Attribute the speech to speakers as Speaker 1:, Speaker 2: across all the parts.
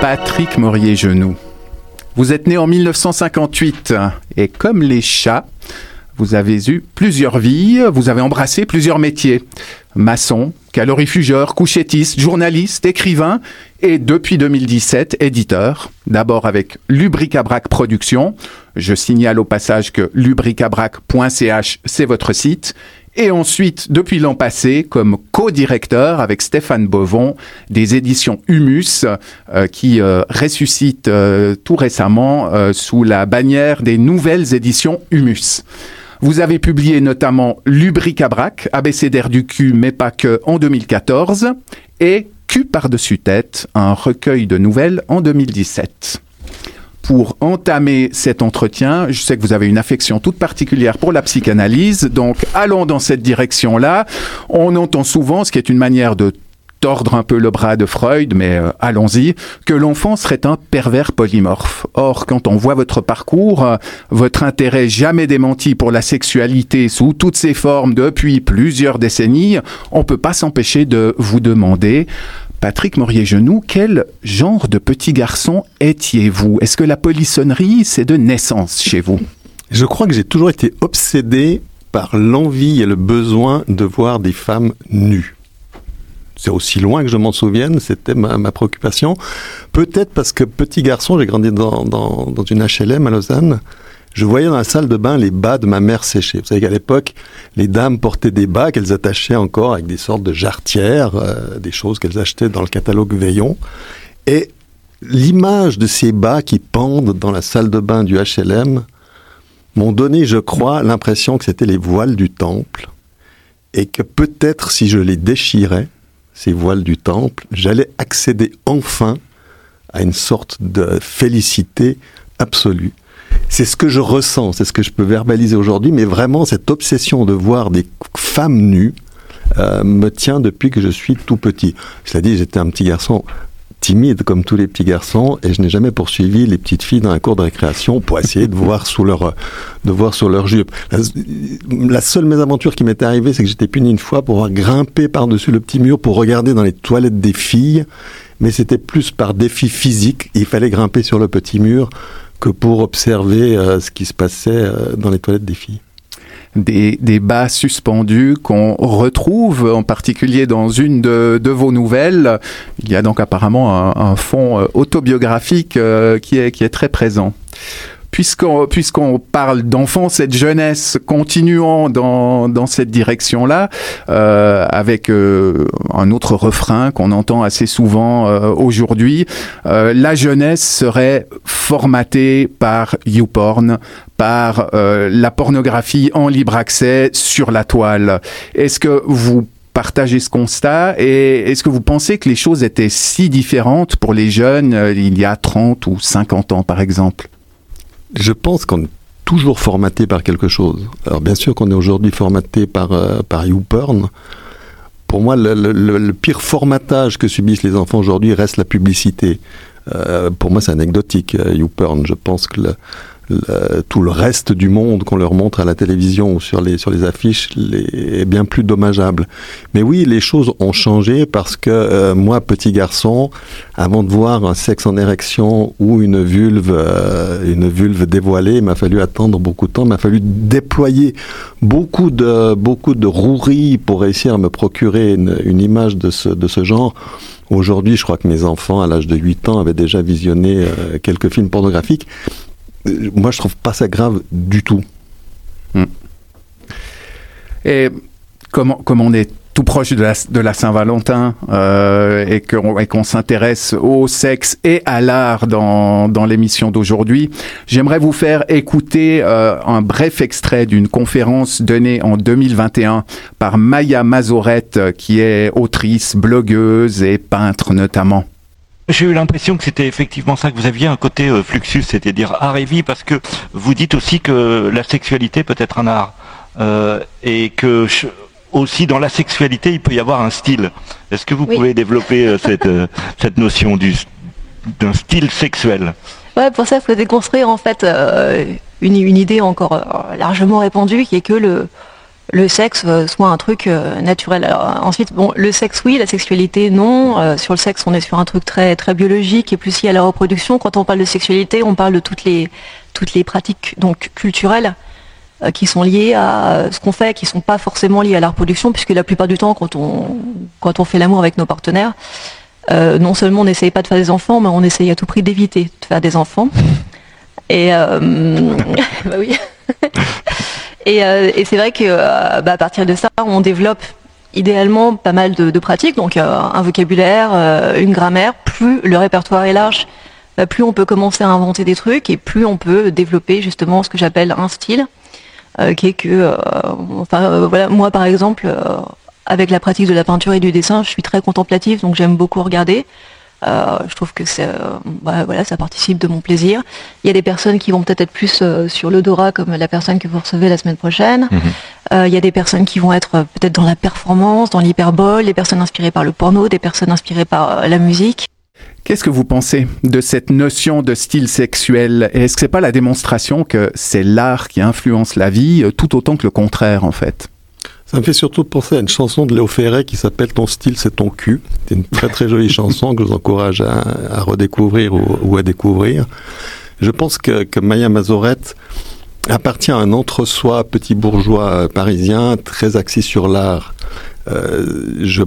Speaker 1: Patrick Morier-Genoux. Vous êtes né en 1958 et comme les chats, vous avez eu plusieurs vies, vous avez embrassé plusieurs métiers. Maçon, calorifugeur, couchettiste, journaliste, écrivain et depuis 2017 éditeur. D'abord avec Lubricabrac Productions. Je signale au passage que lubricabrac.ch c'est votre site et ensuite, depuis l'an passé, comme co-directeur avec Stéphane Bovon des éditions Humus, euh, qui euh, ressuscite euh, tout récemment sous la bannière des nouvelles éditions Humus. Vous avez publié notamment Lubricabrac, ABCDR du cul, mais pas que, en 2014, et Q par-dessus tête, un recueil de nouvelles en 2017 pour entamer cet entretien. Je sais que vous avez une affection toute particulière pour la psychanalyse, donc allons dans cette direction-là. On entend souvent, ce qui est une manière de tordre un peu le bras de Freud, mais euh, allons-y, que l'enfant serait un pervers polymorphe. Or, quand on voit votre parcours, euh, votre intérêt jamais démenti pour la sexualité sous toutes ses formes depuis plusieurs décennies, on peut pas s'empêcher de vous demander Patrick Morier-Genoux, quel genre de petit garçon étiez-vous? Est-ce que la polissonnerie, c'est de naissance chez vous?
Speaker 2: Je crois que j'ai toujours été obsédé par l'envie et le besoin de voir des femmes nues. C'est aussi loin que je m'en souvienne, c'était ma, préoccupation. Peut-être parce que petit garçon, j'ai grandi dans, dans une HLM à Lausanne, je voyais dans la salle de bain les bas de ma mère sécher. Vous savez qu'à l'époque, les dames portaient des bas qu'elles attachaient encore avec des sortes de jarretières, euh, des choses qu'elles achetaient dans le catalogue Veillon. Et l'image de ces bas qui pendent dans la salle de bain du HLM m'ont donné, je crois, l'impression que c'était les voiles du temple et que peut-être si je les déchirais, ces voiles du temple, j'allais accéder enfin à une sorte de félicité absolue c'est ce que je ressens, c'est ce que je peux verbaliser aujourd'hui, mais vraiment cette obsession de voir des femmes nues euh, me tient depuis que je suis tout petit. Cela dit, j'étais un petit garçon timide comme tous les petits garçons et je n'ai jamais poursuivi les petites filles dans la cour de récréation pour essayer de voir sous leur de voir sur leur jupe. La, seule mésaventure qui m'était arrivée, c'est que j'étais puni une fois pour avoir grimpé par-dessus le petit mur pour regarder dans les toilettes des filles, mais c'était plus par défi physique. Il fallait grimper sur le petit mur que pour observer euh, ce qui se passait euh, dans les toilettes des filles.
Speaker 1: Des, des, bas suspendus qu'on retrouve en particulier dans une de, vos nouvelles. Il y a donc apparemment un, un fond euh, autobiographique qui est très présent puisqu'on puisqu'on parle d'enfance et de jeunesse, continuons dans, dans cette direction-là, euh, avec euh, un autre refrain qu'on entend assez souvent euh, aujourd'hui. Euh, la jeunesse serait formatée par YouPorn, par euh, la pornographie en libre accès sur la toile. Est-ce que vous partagez ce constat et est-ce que vous pensez que les choses étaient si différentes pour les jeunes il y a 30 ou 50 ans par exemple?
Speaker 2: Je pense qu'on est toujours formaté par quelque chose. Alors bien sûr qu'on est aujourd'hui formaté par, euh, par YouPorn. Pour moi, le, pire formatage que subissent les enfants aujourd'hui reste la publicité. Euh, pour moi, c'est anecdotique, euh, YouPorn. Je pense que le, tout le reste du monde qu'on leur montre à la télévision ou sur les, sur les affiches est bien plus dommageable. Mais oui, les choses ont changé parce que euh, moi, petit garçon, avant de voir un sexe en érection ou une vulve, euh, une vulve dévoilée, il m'a fallu attendre beaucoup de temps, il m'a fallu déployer beaucoup de, beaucoup de roueries pour réussir à me procurer une, une image de ce, de ce genre. Aujourd'hui, je crois que mes enfants, à l'âge de 8 ans, avaient déjà visionné euh, quelques films pornographiques moi, je trouve pas ça grave du tout. Hmm.
Speaker 1: Et comme, on est tout proche de la, Saint-Valentin euh, et qu'on s'intéresse au sexe et à l'art dans, dans l'émission d'aujourd'hui, j'aimerais vous faire écouter euh, un bref extrait d'une conférence donnée en 2021 par Maya Mazorette, qui est autrice, blogueuse et peintre notamment.
Speaker 3: J'ai eu l'impression que c'était effectivement ça que vous aviez un côté euh, fluxus, c'est-à-dire art et vie, parce que vous dites aussi que la sexualité peut être un art euh, et que aussi dans la sexualité il peut y avoir un style. Est-ce que vous pouvez développer euh, cette, cette notion du d'un style sexuel?
Speaker 4: Ouais, pour ça il faut déconstruire en fait une, une idée encore largement répandue qui est que le le sexe soit un truc naturel. ensuite, bon, le sexe oui, la sexualité non. sur le sexe, on est sur un truc très biologique et plus lié à la reproduction. Quand on parle de sexualité, on parle de toutes les pratiques donc culturelles qui sont liées à ce qu'on fait, qui sont pas forcément liées à la reproduction, puisque la plupart du temps, quand on fait l'amour avec nos partenaires, non seulement on n'essaye pas de faire des enfants, mais on essaye à tout prix d'éviter de faire des enfants. Et euh, bah oui. Euh, et, c'est vrai que euh, bah, partir de ça, on développe idéalement pas mal de, pratiques, donc un vocabulaire, une grammaire. Plus le répertoire est large, bah, plus on peut commencer à inventer des trucs et plus on peut développer justement ce que j'appelle un style, qui est que, enfin voilà, moi par exemple, avec la pratique de la peinture et du dessin, je suis très contemplative, donc j'aime beaucoup regarder. Euh, je trouve que c'est, euh, bah, voilà, ça participe de mon plaisir. Il y a des personnes qui vont peut-être être plus euh, sur l'odorat, comme la personne que vous recevez la semaine prochaine. Mhm. il y a des personnes qui vont être peut-être dans la performance, dans l'hyperbole, des personnes inspirées par le porno, des personnes inspirées par la musique.
Speaker 1: Qu'est-ce que vous pensez de cette notion de style sexuel? Est-ce que c'est pas la démonstration que c'est l'art qui influence la vie tout autant que le contraire en fait?
Speaker 2: Ça me fait surtout penser à une chanson de Léo Ferré qui s'appelle Ton style, c'est ton cul. C'est une très très jolie chanson que je vous encourage à, redécouvrir ou, à découvrir. Je pense que, Maya Mazorette appartient à un entre-soi petit bourgeois parisien très axé sur l'art. Euh, je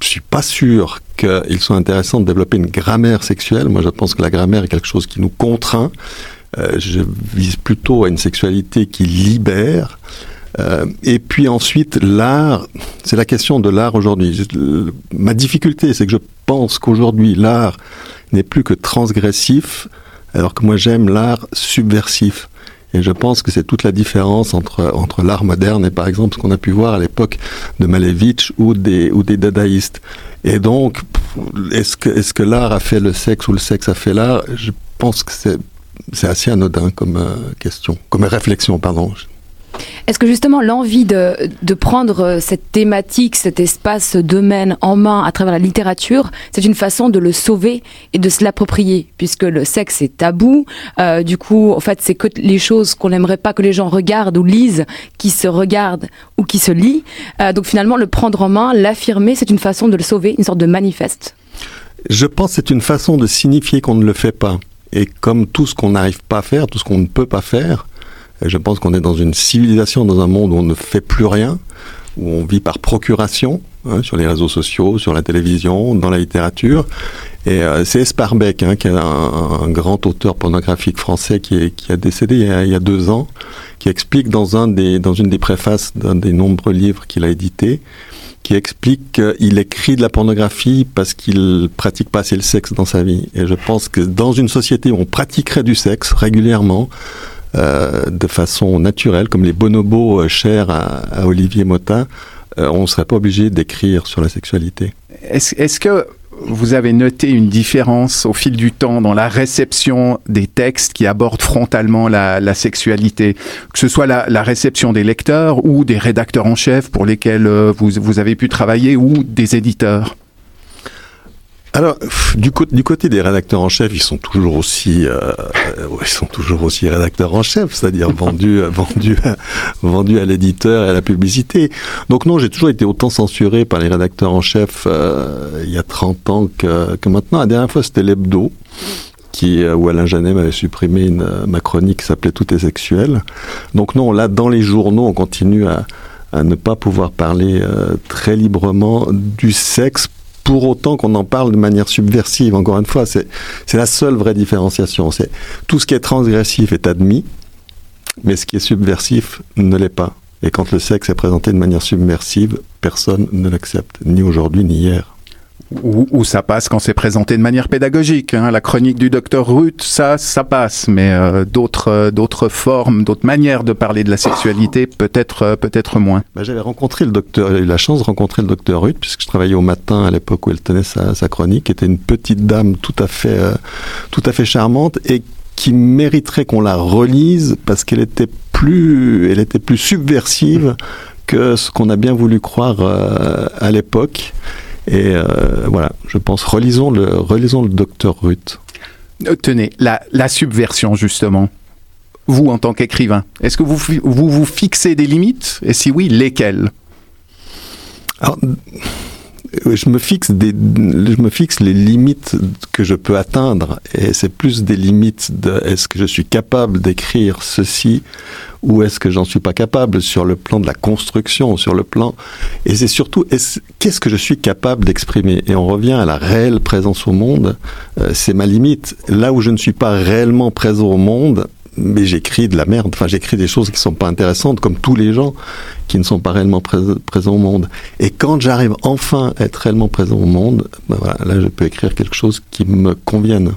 Speaker 2: suis pas sûr qu'il soit intéressant de développer une grammaire sexuelle. Moi, je pense que la grammaire est quelque chose qui nous contraint. Euh, je vise plutôt à une sexualité qui libère. Euh, et puis ensuite, l'art, c'est la question de l'art aujourd'hui. Ma difficulté, c'est que je pense qu'aujourd'hui, l'art n'est plus que transgressif, alors que moi j'aime l'art subversif. Et je pense que c'est toute la différence entre, entre l'art moderne et par exemple ce qu'on a pu voir à l'époque de Malevich ou des, ou des dadaïstes. Et donc, est-ce que, est-ce que l'art a fait le sexe ou le sexe a fait l'art? Je pense que c'est, c'est assez anodin comme euh, question, comme réflexion, pardon.
Speaker 5: Est-ce que justement l'envie de, prendre euh, cette thématique, cet espace domaine en main à travers la littérature, c'est une façon de le sauver et de se l'approprier, puisque le sexe est tabou. Euh, du coup, en fait, c'est que les choses qu'on n'aimerait pas que les gens regardent ou lisent, qui se regardent ou qui se lisent. Euh, donc finalement, le prendre en main, l'affirmer, c'est une façon de le sauver, une sorte de manifeste.
Speaker 2: Je pense que c'est une façon de signifier qu'on ne le fait pas. Et comme tout ce qu'on n'arrive pas à faire, tout ce qu'on ne peut pas faire, je pense qu'on est dans une civilisation, dans un monde où on ne fait plus rien, où on vit par procuration, hein, sur les réseaux sociaux, sur la télévision, dans la littérature. Et euh, c'est Esparbeck, hein, qui est un, grand auteur pornographique français qui, qui a décédé il y a, deux ans, qui explique dans, un des, dans une des préfaces d'un des nombreux livres qu'il a édités, qui explique qu'il écrit de la pornographie parce qu'il pratique pas assez le sexe dans sa vie. Et je pense que dans une société où on pratiquerait du sexe régulièrement, de façon naturelle, comme les bonobos euh, chers à, Olivier Motin, euh, on ne serait pas obligé d'écrire sur la sexualité.
Speaker 1: Est-ce que vous avez noté une différence au fil du temps dans la réception des textes qui abordent frontalement la, sexualité, que ce soit la, réception des lecteurs ou des rédacteurs en chef pour lesquels vous avez pu travailler ou des éditeurs?
Speaker 2: Alors, du, côté des rédacteurs en chef, ils sont toujours aussi, euh, ils sont toujours aussi rédacteurs en chef, c'est-à-dire vendus, vendus, vendus à l'éditeur et à la publicité. Donc non, j'ai toujours été autant censuré par les rédacteurs en chef euh, il y a 30 ans que, maintenant. La dernière fois, c'était l'hebdo. Qui, euh, où Alain Janet m'avait supprimé ma chronique qui s'appelait Tout est sexuel. Donc non, là, dans les journaux, on continue à, à ne pas pouvoir parler très librement du sexe pour autant qu'on en parle de manière subversive. Encore une fois, c'est la seule vraie différenciation. C'est tout ce qui est transgressif est admis, mais ce qui est subversif ne l'est pas. Et quand le sexe est présenté de manière subversive, personne ne l'accepte, ni aujourd'hui ni hier.
Speaker 1: Ou, ça passe quand c'est présenté de manière pédagogique. Hein. La chronique du docteur Ruth, ça, ça passe, mais euh, d'autres, euh, d'autres formes, d'autres manières de parler de la sexualité, peut-être, euh, peut-être moins.
Speaker 2: Bah, j'avais rencontré le docteur, eu la chance de rencontrer le docteur Ruth, puisque je travaillais au matin à l'époque où elle tenait sa, sa chronique, qui était une petite dame tout à fait, tout à fait charmante et qui mériterait qu'on la relise parce qu'elle était plus, elle était plus subversive que ce qu'on a bien voulu croire à l'époque. Et euh, voilà, je pense, relisons le, relisons le docteur Ruth.
Speaker 1: Euh, tenez, la, la subversion, justement. vous, en tant qu'écrivain Est-ce que vous, vous vous fixez des limites? Et si oui, lesquelles?
Speaker 2: Je me fixe des, je me fixe les limites que je peux atteindre et c'est plus des limites de est-ce que je suis capable d'écrire ceci ou est-ce que j'en suis pas capable sur le plan de la construction, sur le plan et c'est surtout qu'est-ce que je suis capable d'exprimer? Et on revient à la réelle présence au monde, euh, c'est ma limite. Là où je ne suis pas réellement présent au monde, mais j'écris de la merde. Enfin, j'écris des choses qui sont pas intéressantes, comme tous les gens qui ne sont pas réellement présents au monde. Et quand j'arrive enfin à être réellement présent au monde, ben voilà, là, je peux écrire quelque chose qui me convienne.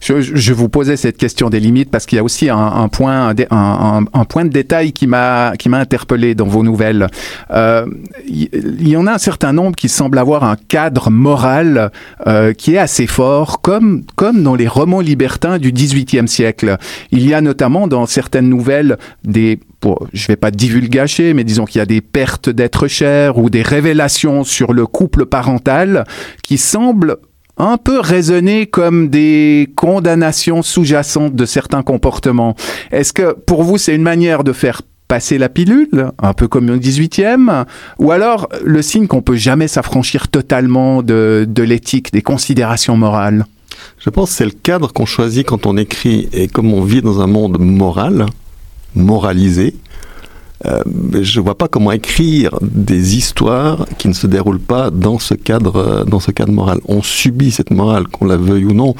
Speaker 1: Je, je, vous posais cette question des limites parce qu'il y a aussi un, un point, un, un, point de détail qui m'a qui m'a interpellé dans vos nouvelles. Euh, il y, en a un certain nombre qui semblent avoir un cadre moral euh, qui est assez fort, comme comme dans les romans libertins du XVIIIe siècle. Il y a notamment dans certaines nouvelles des pour, je vais pas divulgacher, mais disons qu'il y a des pertes d'êtres chers ou des révélations sur le couple parental qui semblent un peu raisonner comme des condamnations sous-jacentes de certains comportements. Est-ce que pour vous c'est une manière de faire passer la pilule, un peu comme au 18e, ou alors le signe qu'on peut jamais s'affranchir totalement de, de l'éthique, des considérations morales?
Speaker 2: Je pense que c'est le cadre qu'on choisit quand on écrit, et comme on vit dans un monde moral, moralisé, euh, je ne vois pas comment écrire des histoires qui ne se déroulent pas dans ce cadre, euh, dans ce cadre moral. On subit cette morale, qu'on la veuille ou non.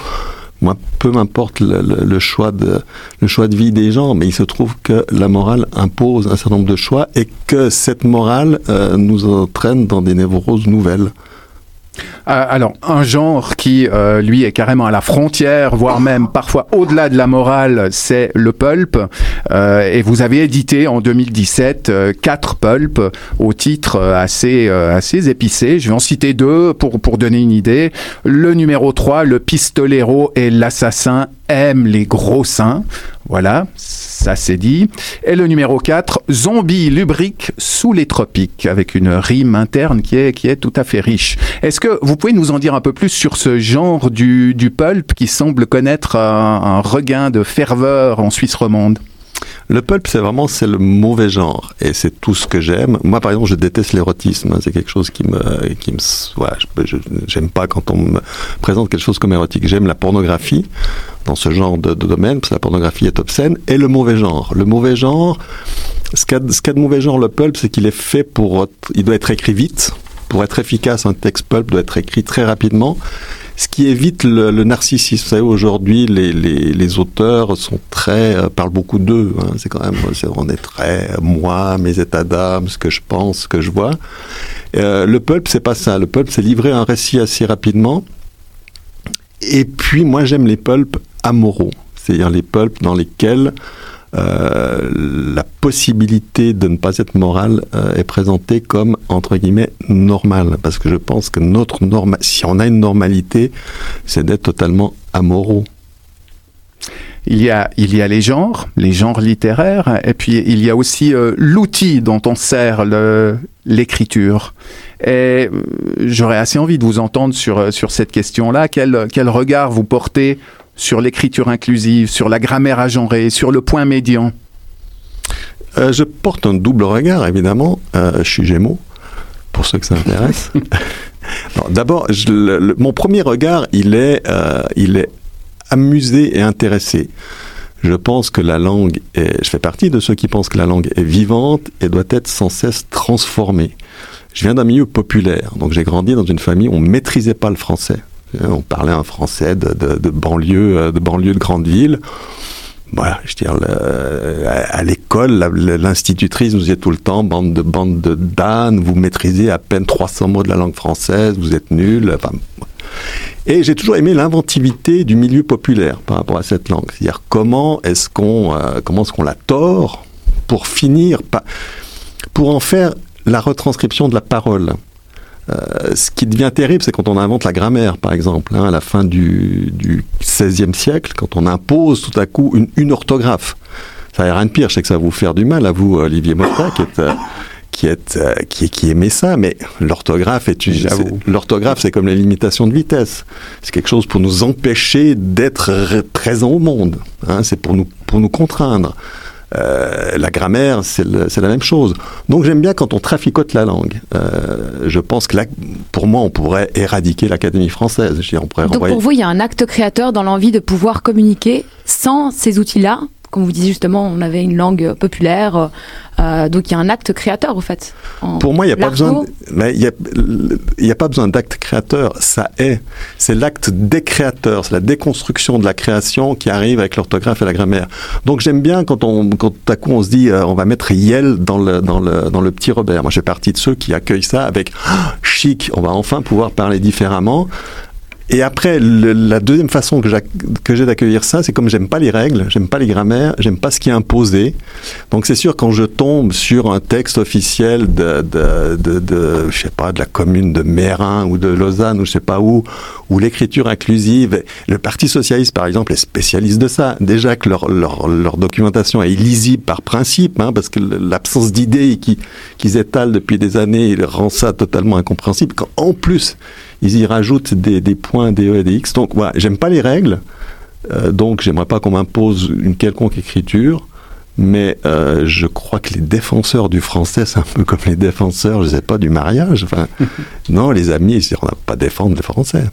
Speaker 2: Moi, peu m'importe le, choix de, le choix de vie des gens, mais il se trouve que la morale impose un certain nombre de choix et que cette morale euh, nous entraîne dans des névroses nouvelles.
Speaker 1: Euh, alors, un genre qui, euh, lui, est carrément à la frontière, voire même parfois au-delà de la morale, c'est le pulp. Euh, et vous avez édité en 2017 quatre pulps au titre assez, assez épicé. Je vais en citer deux pour, pour donner une idée. Le numéro 3, Le pistolero et l'assassin aiment les gros seins. Voilà, ça c'est dit. Et le numéro 4, Zombie lubrique sous les tropiques, avec une rime interne qui est, qui est tout à fait riche. Est-ce que vous pouvez nous en dire un peu plus sur ce genre du, du pulp qui semble connaître un, regain de ferveur en Suisse romande?
Speaker 2: Le pulp, c'est vraiment c'est le mauvais genre et c'est tout ce que j'aime. Moi, par exemple, je déteste l'érotisme. C'est quelque chose qui me, qui me, j'aime pas quand on me présente quelque chose comme érotique. J'aime la pornographie dans ce genre de, domaine parce que la pornographie est obscène et le mauvais genre. Le mauvais genre, ce qu'a, qu'a de mauvais genre le pulp, c'est qu'il est fait pour, il doit être écrit vite. Pour être efficace, un texte pulp doit être écrit très rapidement ce qui évite le, narcissisme. Vous savez, aujourd'hui, les, les, auteurs sont très, euh, parlent beaucoup d'eux. Hein. C'est quand même, on est très, moi, mes états d'âme, ce que je pense, ce que je vois. Euh, le pulp, c'est pas ça. Le pulp, c'est livrer un récit assez rapidement. Et puis, moi, j'aime les pulps amoraux. C'est-à-dire les pulps dans lesquels euh, la possibilité de ne pas être moral euh, est présentée comme entre guillemets normale parce que je pense que notre norme si on a une normalité c'est d'être totalement amoraux
Speaker 1: il y, a, il y a les genres, les genres littéraires, et puis il y a aussi euh, l'outil dont on sert l'écriture. Et j'aurais assez envie de vous entendre sur, sur cette question-là. Quel, quel regard vous portez sur l'écriture inclusive, sur la grammaire agenrée, sur le point médian?
Speaker 2: Euh, Je porte un double regard, évidemment. Euh, je suis Gémeaux, pour ceux que ça intéresse. D'abord, mon premier regard, il est, euh, il est amusé et intéressé. Je pense que la langue est, je fais partie de ceux qui pensent que la langue est vivante et doit être sans cesse transformée. Je viens d'un milieu populaire, donc j'ai grandi dans une famille où on maîtrisait pas le français. On parlait un français de, banlieue, euh, de banlieue de grande ville. Voilà, je veux dire, à l'école, l'institutrice nous disait tout le temps, bande de bande de Dan, vous maîtrisez à peine 300 mots de la langue française, vous êtes nul. et j'ai toujours aimé l'inventivité du milieu populaire par rapport à cette langue. C'est-à-dire comment est-ce qu'on euh, comment est-ce qu'on la tord pour finir, pour en faire la retranscription de la parole. Euh, ce qui devient terrible, c'est quand on invente la grammaire, par exemple, hein, à la fin du, du XVIe siècle, quand on impose tout à coup une, une orthographe. Ça n'a rien de pire, je sais que ça va vous faire du mal à vous, Olivier Motta, qui est... Euh, qui, est, euh, qui, qui aimait ça, mais l'orthographe est, l'orthographe c'est comme la limitation de vitesse. C'est quelque chose pour nous empêcher d'être présents au monde. Hein, c'est pour nous pour nous contraindre. Euh, la grammaire, c'est la même chose. Donc j'aime bien quand on traficote la langue. Euh, je pense que là, pour moi, on pourrait éradiquer l'Académie française. Je
Speaker 5: on pourrait Donc pour vous, il y a un acte créateur dans l'envie de pouvoir communiquer sans ces outils-là comme vous disiez justement, on avait une langue populaire, euh, donc il y a un acte créateur au fait.
Speaker 2: Pour moi, il n'y a, pas besoin, il a, pas besoin d'acte créateur, ça est. C'est l'acte des créateurs, c'est la déconstruction de la création qui arrive avec l'orthographe et la grammaire. Donc j'aime bien quand, on, quand à coup on se dit euh, on va mettre Yel dans le, dans, le, dans le petit Robert. Moi, je fais partie de ceux qui accueillent ça avec ah, chic, on va enfin pouvoir parler différemment. Et après, la deuxième façon que j'ai d'accueillir ça, c'est comme j'aime pas les règles, j'aime pas les grammaires, j'aime pas ce qui est imposé. Donc c'est sûr quand je tombe sur un texte officiel de, de, de, de je sais pas, de la commune de Mérin ou de Lausanne ou je sais pas où, où l'écriture inclusive, le Parti socialiste par exemple est spécialiste de ça. Déjà que leur, leur, leur documentation est illisible par principe, hein, parce que l'absence d'idées qu'ils étalent depuis des années rend ça totalement incompréhensible. Quand en plus ils y rajoutent des, des points, des E et des X. Donc voilà, j'aime pas les règles, euh, donc j'aimerais pas qu'on m'impose une quelconque écriture. Mais euh, je crois que les défenseurs du français, c'est un peu comme les défenseurs, je sais pas, du mariage. Enfin, non, les amis, on n'a pas défendre le français.